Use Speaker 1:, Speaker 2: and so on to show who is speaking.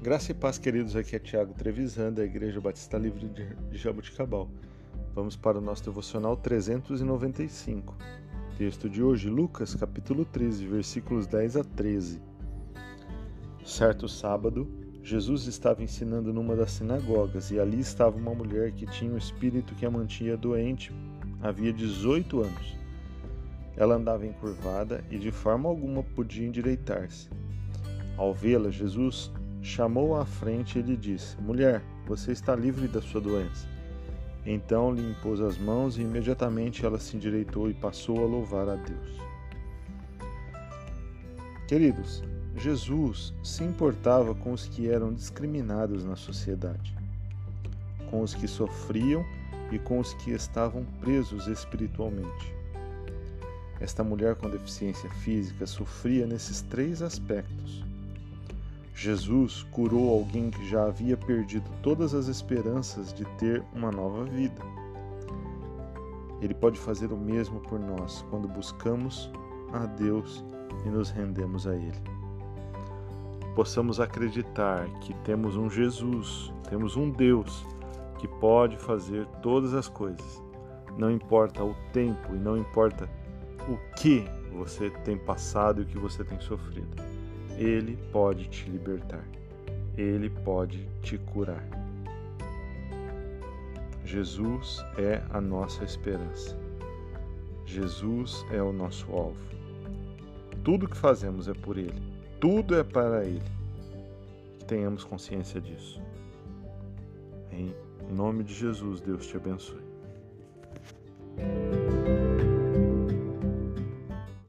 Speaker 1: Graça e paz, queridos. Aqui é Tiago Trevisan, da Igreja Batista Livre de Jabuticabal. Vamos para o nosso devocional 395. Texto de hoje, Lucas, capítulo 13, versículos 10 a 13. Certo sábado, Jesus estava ensinando numa das sinagogas e ali estava uma mulher que tinha um espírito que a mantinha doente havia 18 anos. Ela andava encurvada e de forma alguma podia endireitar-se. Ao vê-la, Jesus chamou-a à frente e lhe disse: Mulher, você está livre da sua doença. Então lhe impôs as mãos e imediatamente ela se endireitou e passou a louvar a Deus. Queridos, Jesus se importava com os que eram discriminados na sociedade, com os que sofriam e com os que estavam presos espiritualmente. Esta mulher com deficiência física sofria nesses três aspectos Jesus curou alguém que já havia perdido todas as esperanças de ter uma nova vida. Ele pode fazer o mesmo por nós quando buscamos a Deus e nos rendemos a Ele. Possamos acreditar que temos um Jesus, temos um Deus que pode fazer todas as coisas. Não importa o tempo e não importa o que você tem passado e o que você tem sofrido. Ele pode te libertar. Ele pode te curar. Jesus é a nossa esperança. Jesus é o nosso alvo. Tudo que fazemos é por Ele. Tudo é para Ele. Tenhamos consciência disso. Em nome de Jesus, Deus te abençoe.